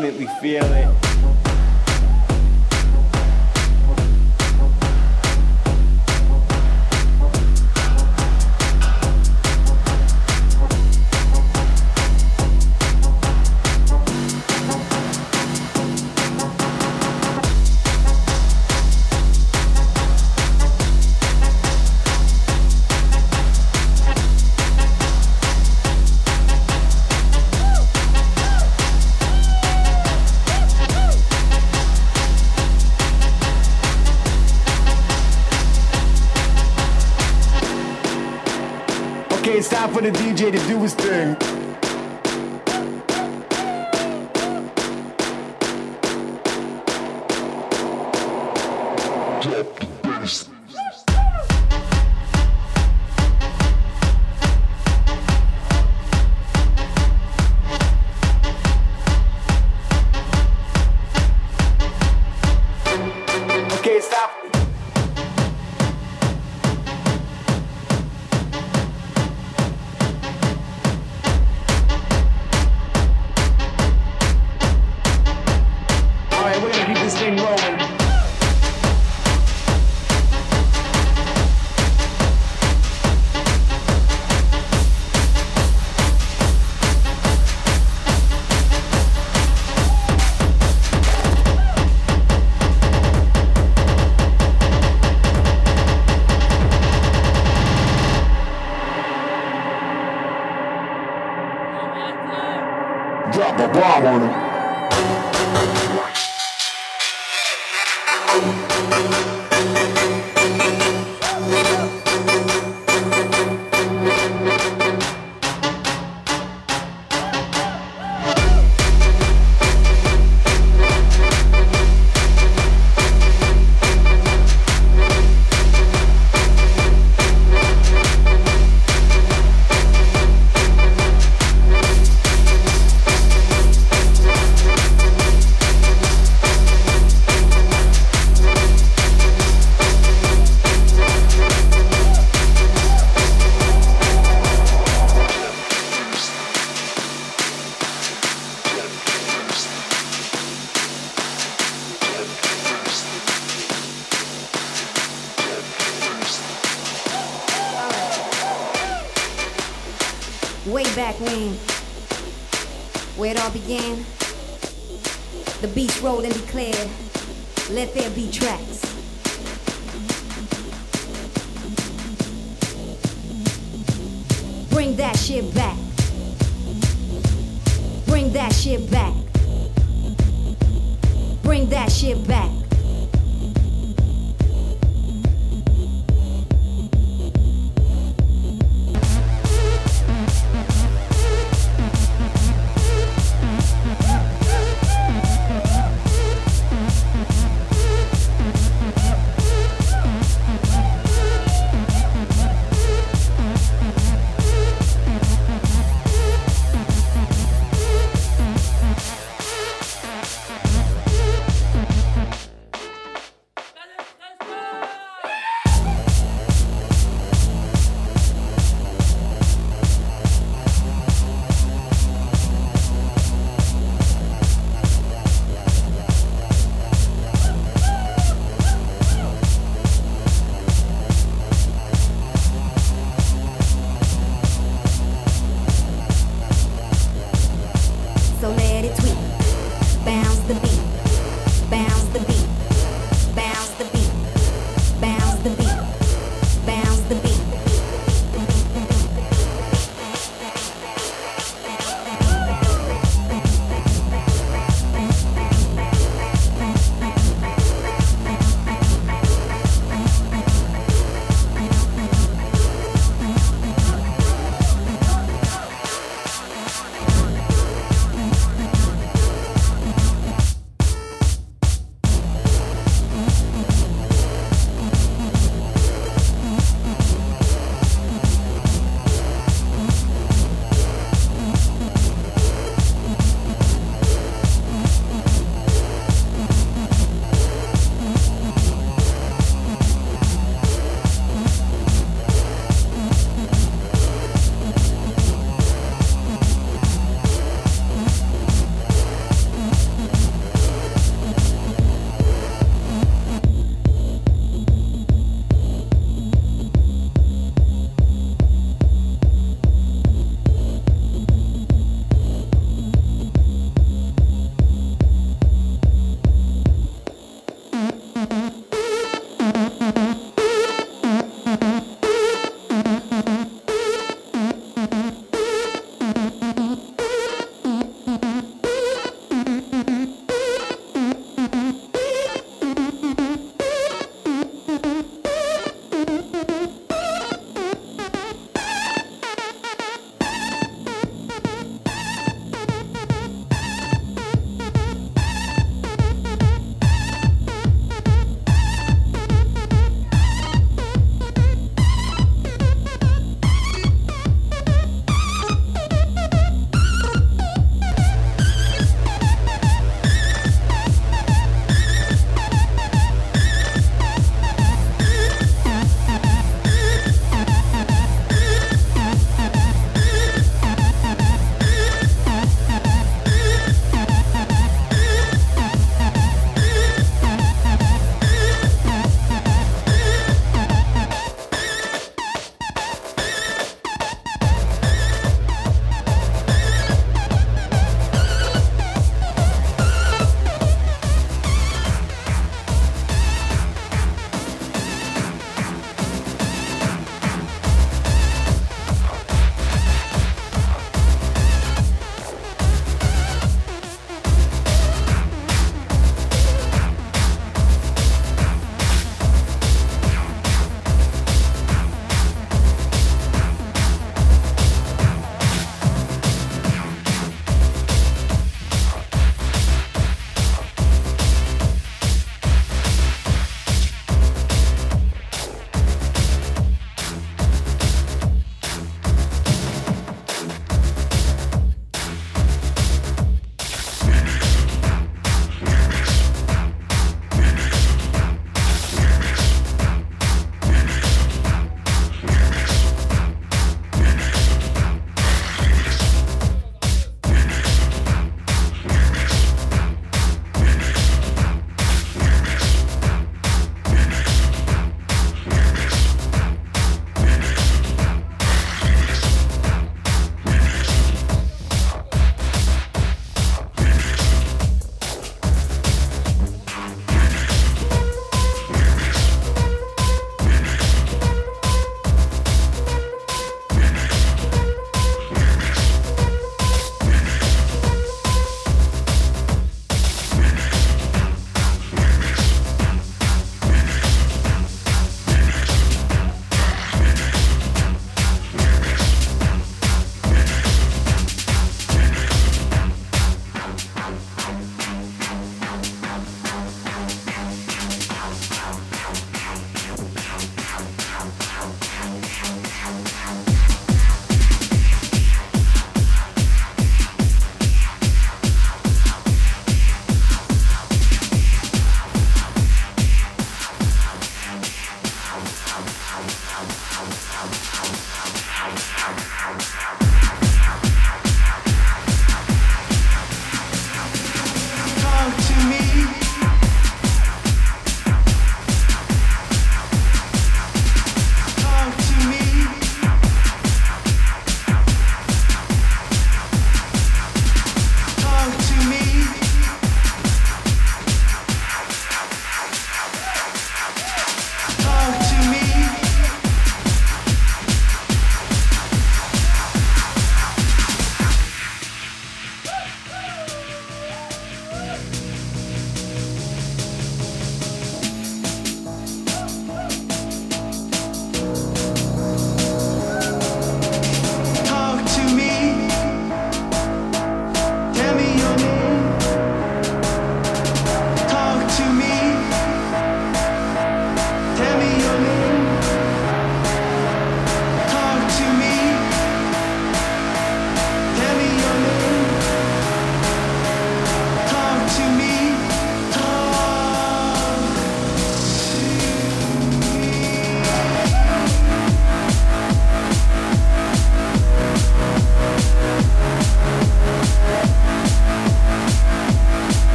definitely feel it.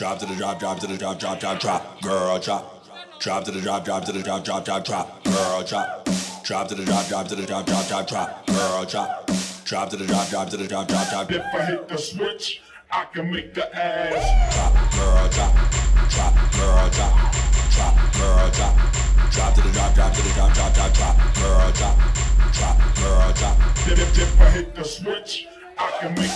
Drop to the drop, drop to the drop, drop, drop, drop. Girl, drop. Drop to the drop, drop to the drop, drop, drop, drop. Girl, drop. Drop to the drop, drop to the drop, drop, drop, drop. Girl, drop. Drop to the drop, drop to the drop, drop, drop. If I hit the switch, I can make the ass drop. Girl, drop. Drop, girl, drop. Drop, girl, drop. Drop to the drop, drop to the drop, drop, drop, drop. Girl, drop. Drop, girl, drop. If, if I hit the switch, I can make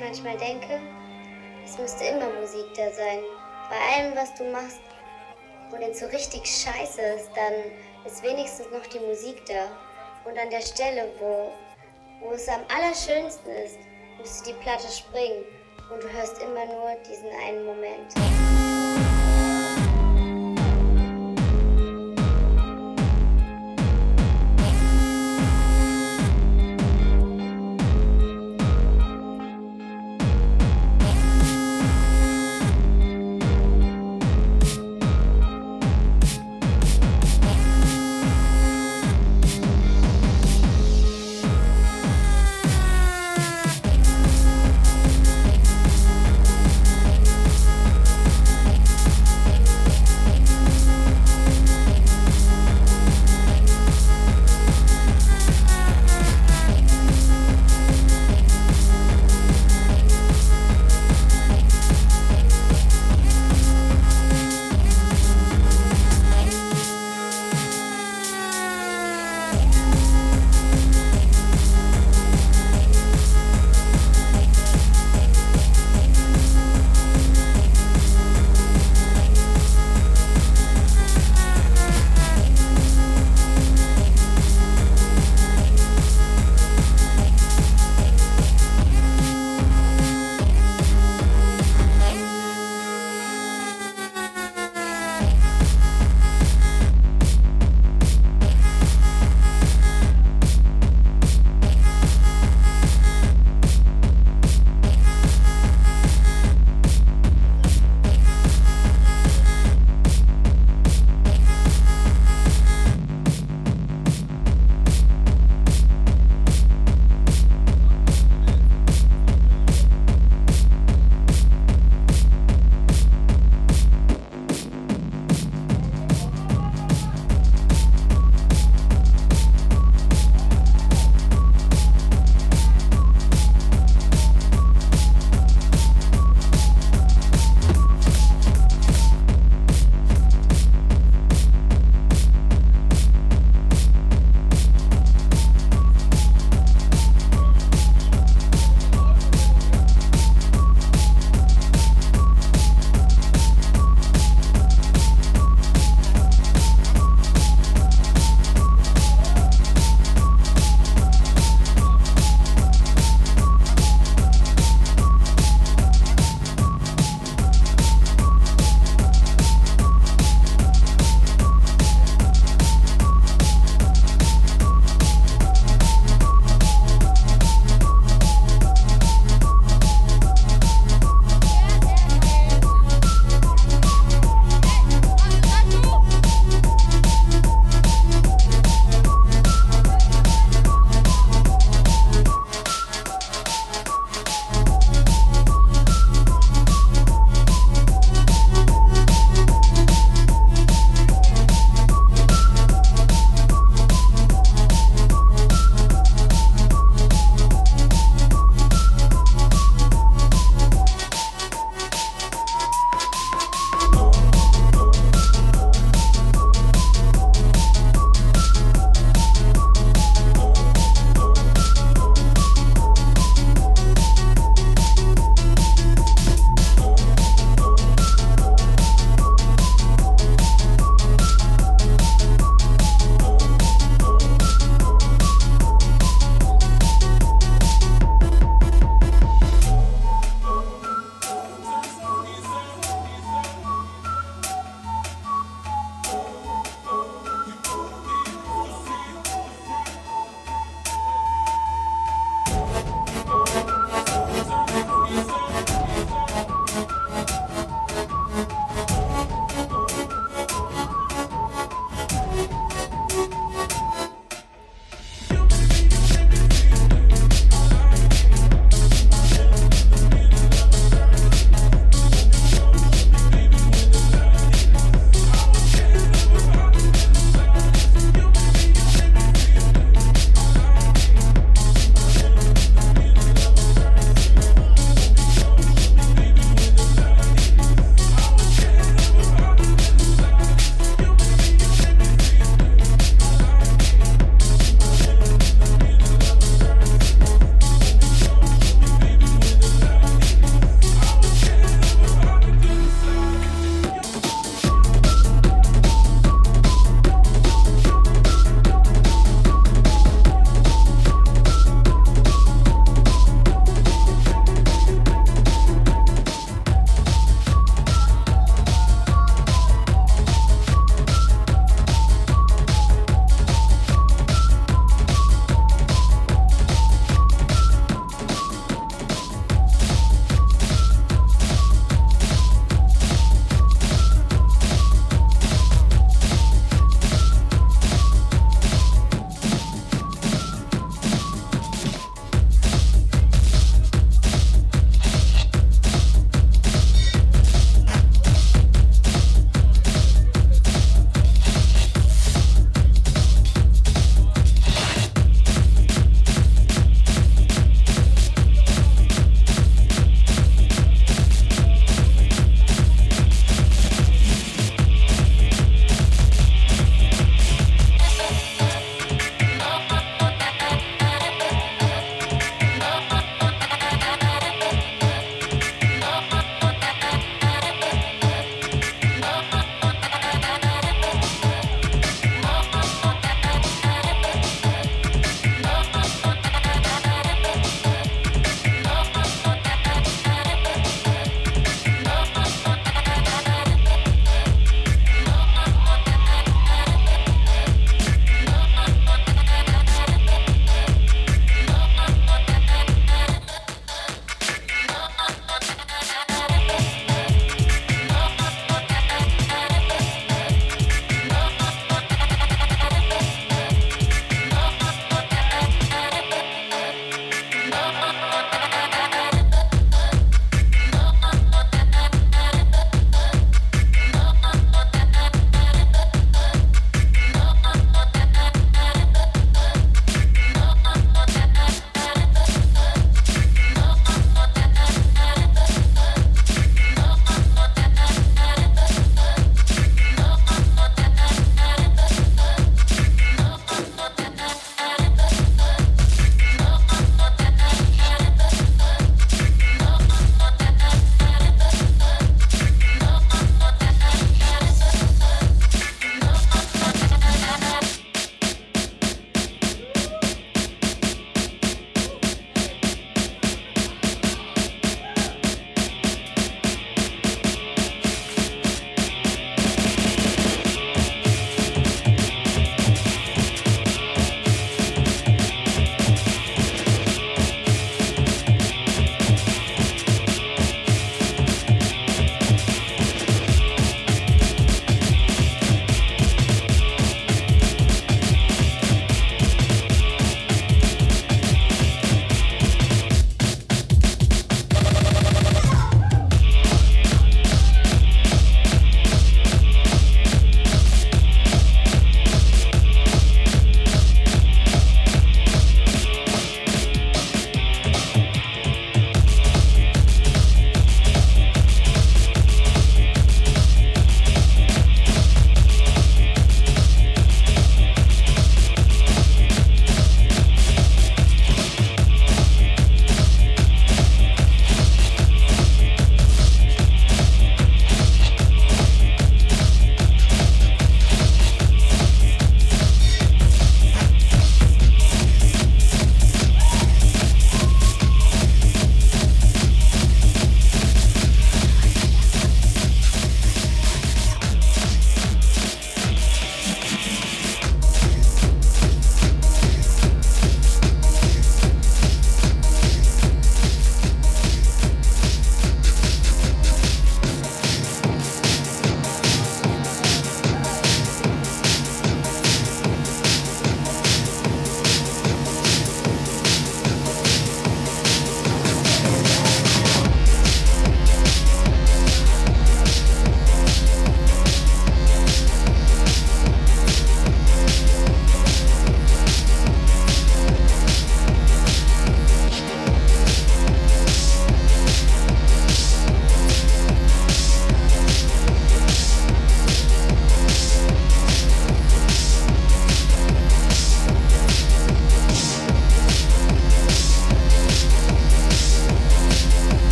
manchmal denke? Es müsste immer Musik da sein. Bei allem, was du machst. Und wenn es so richtig scheiße ist, dann ist wenigstens noch die Musik da. Und an der Stelle, wo, wo es am allerschönsten ist, müsste die Platte springen. Und du hörst immer nur diesen einen Moment.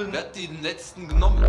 Waffen. Wer hat die letzten genommen?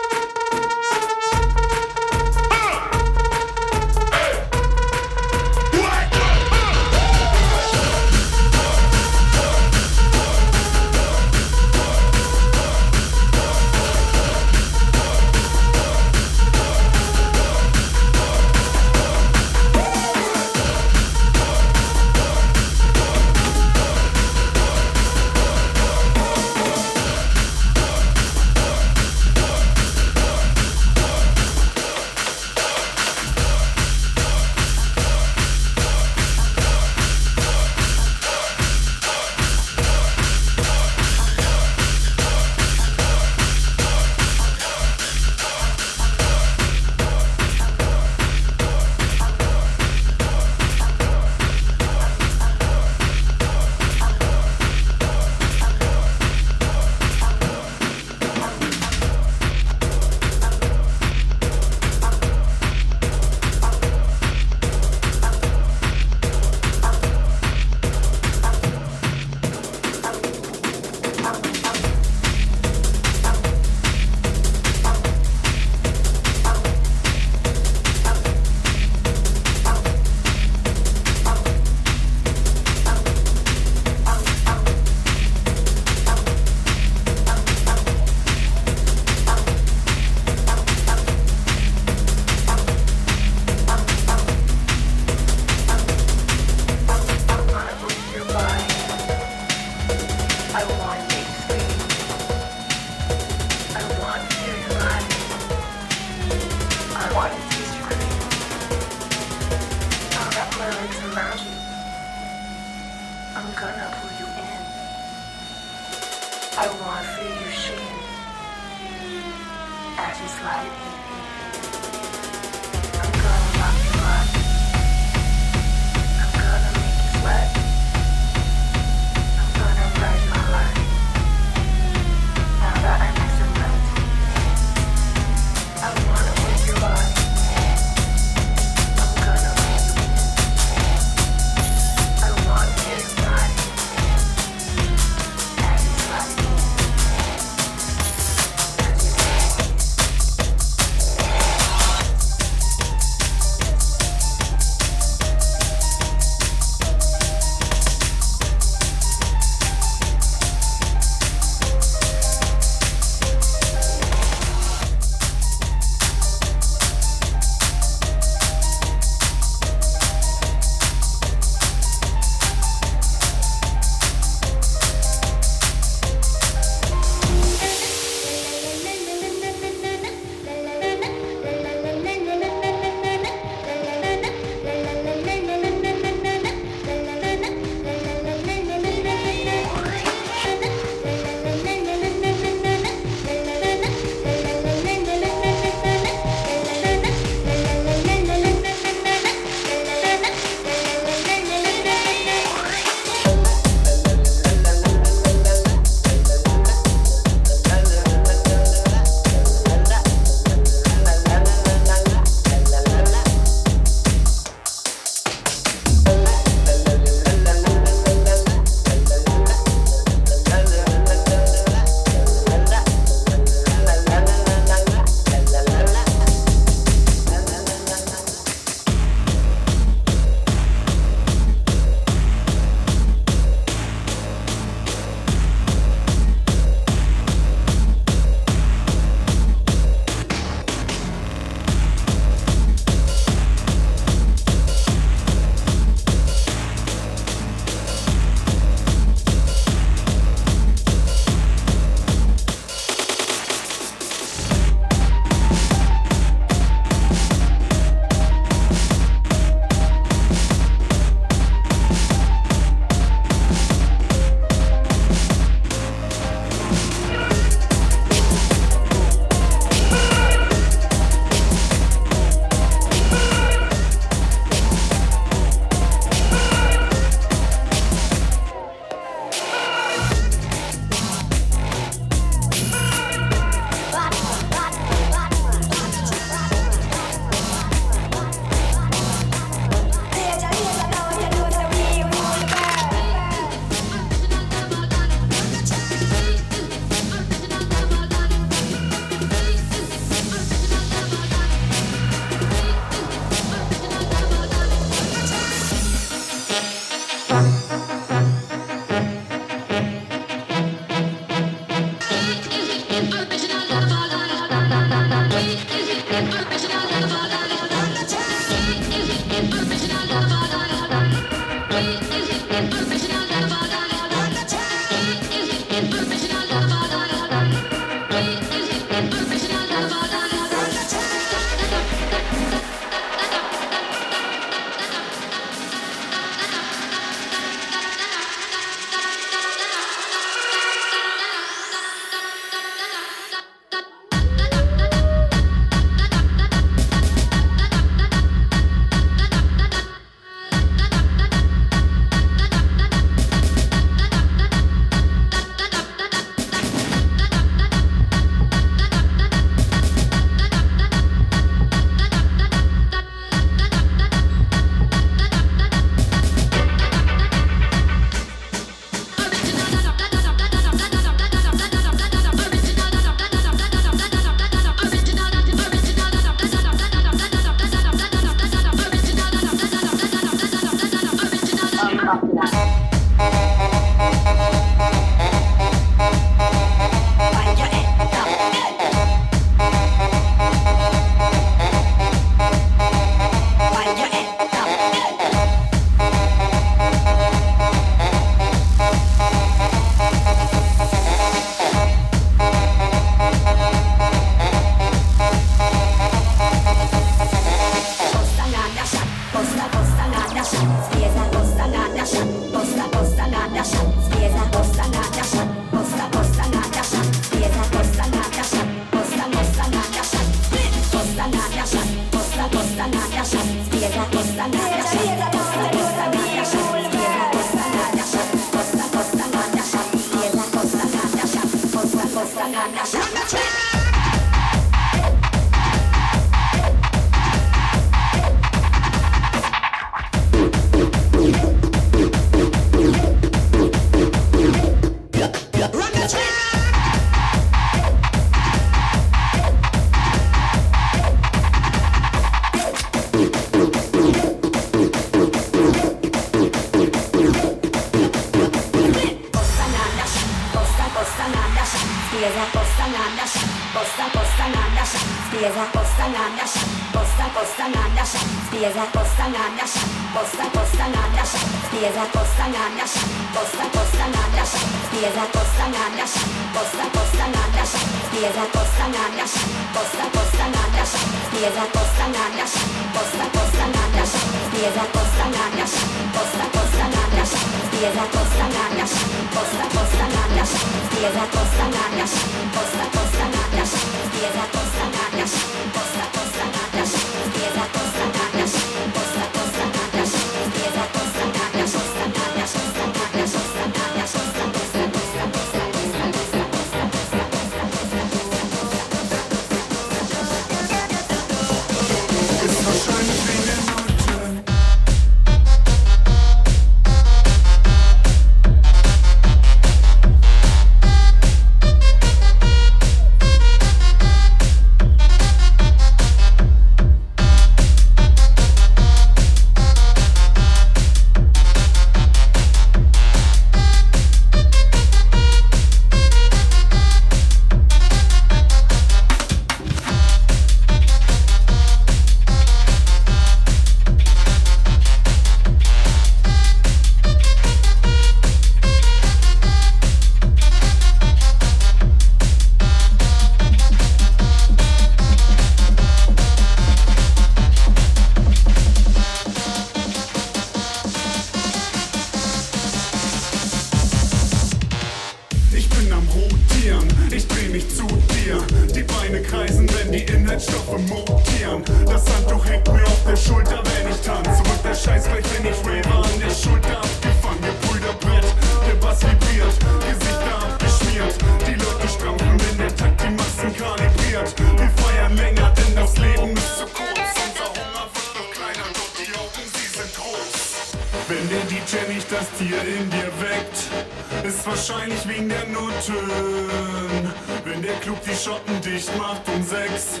wegen der Tönen. Wenn der Club die Schotten dicht macht um sechs,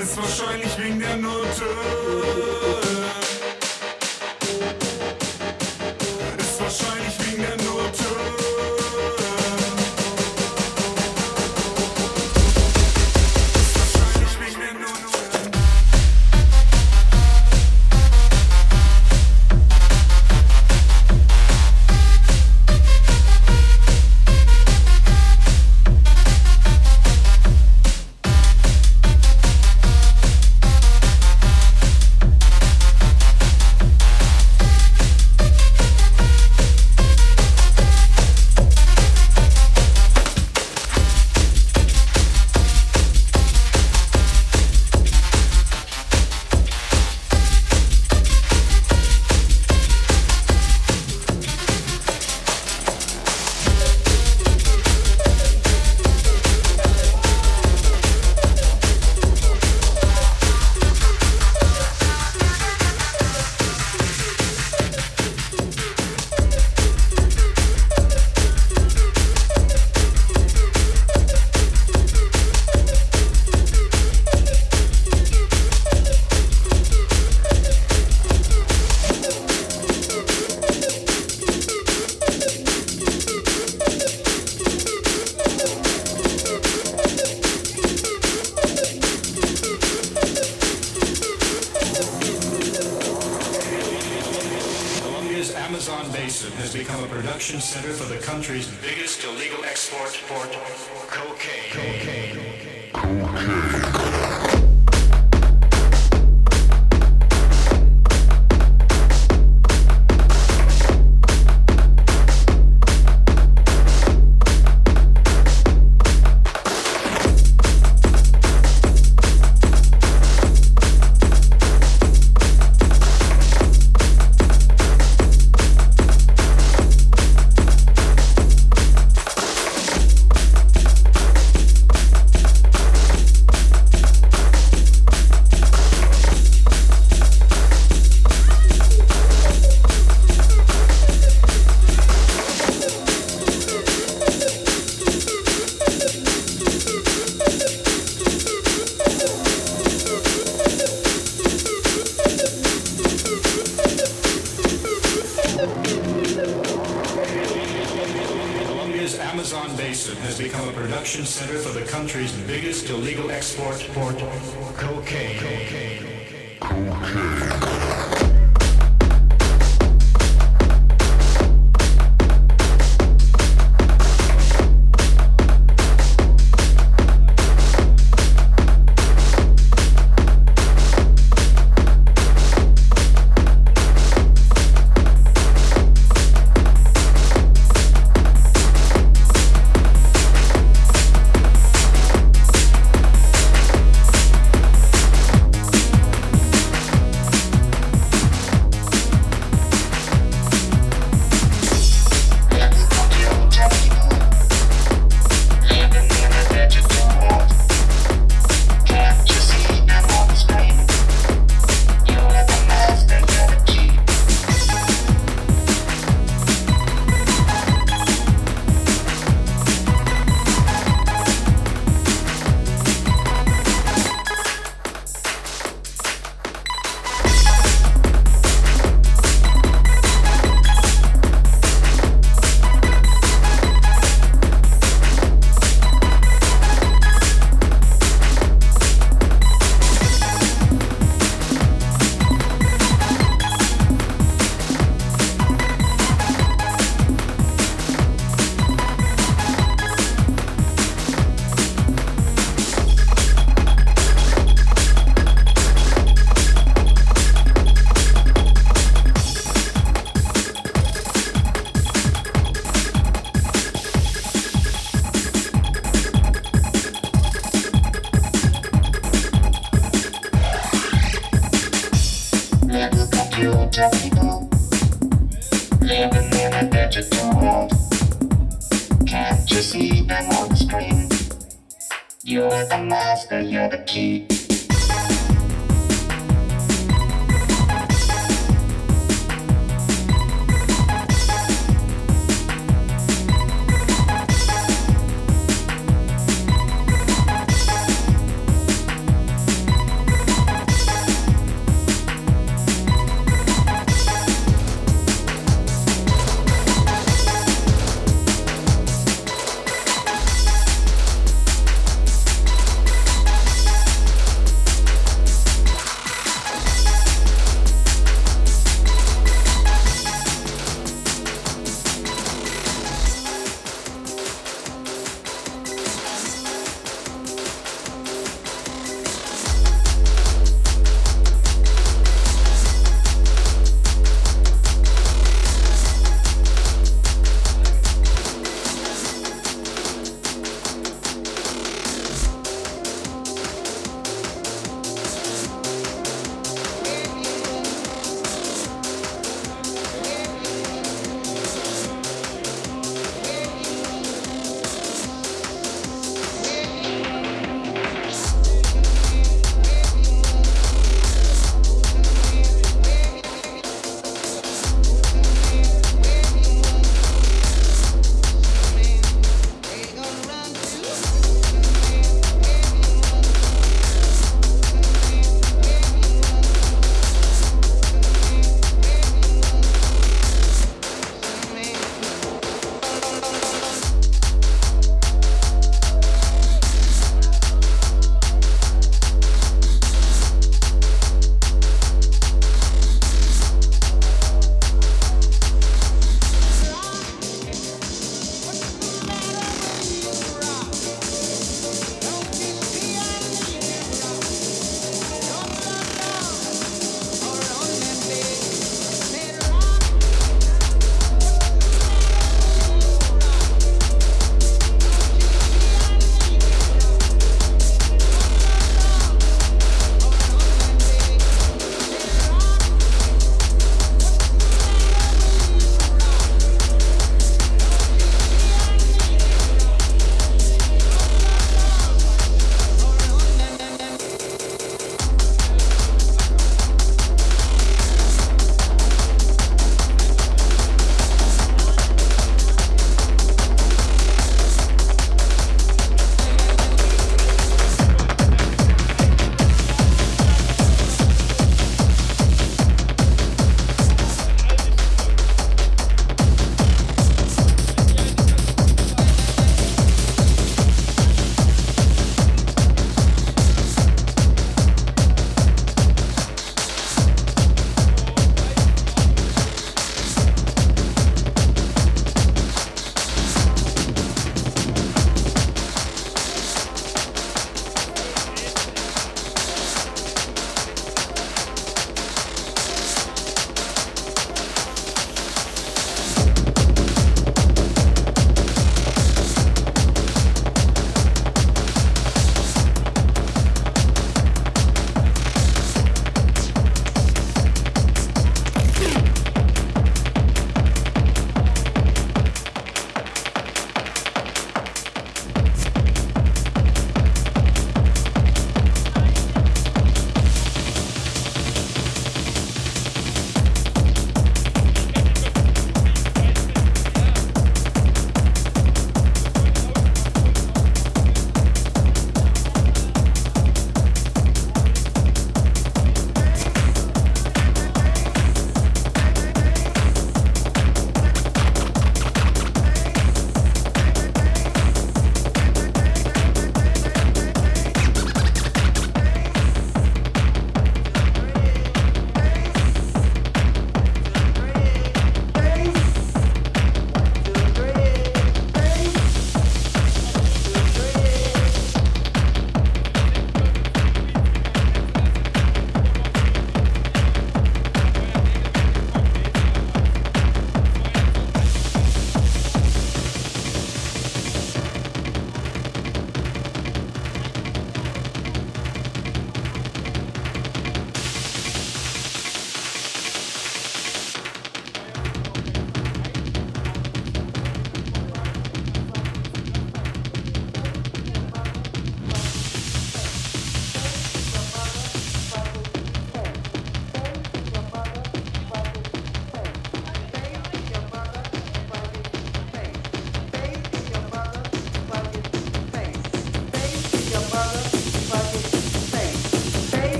ist wahrscheinlich wegen der Note.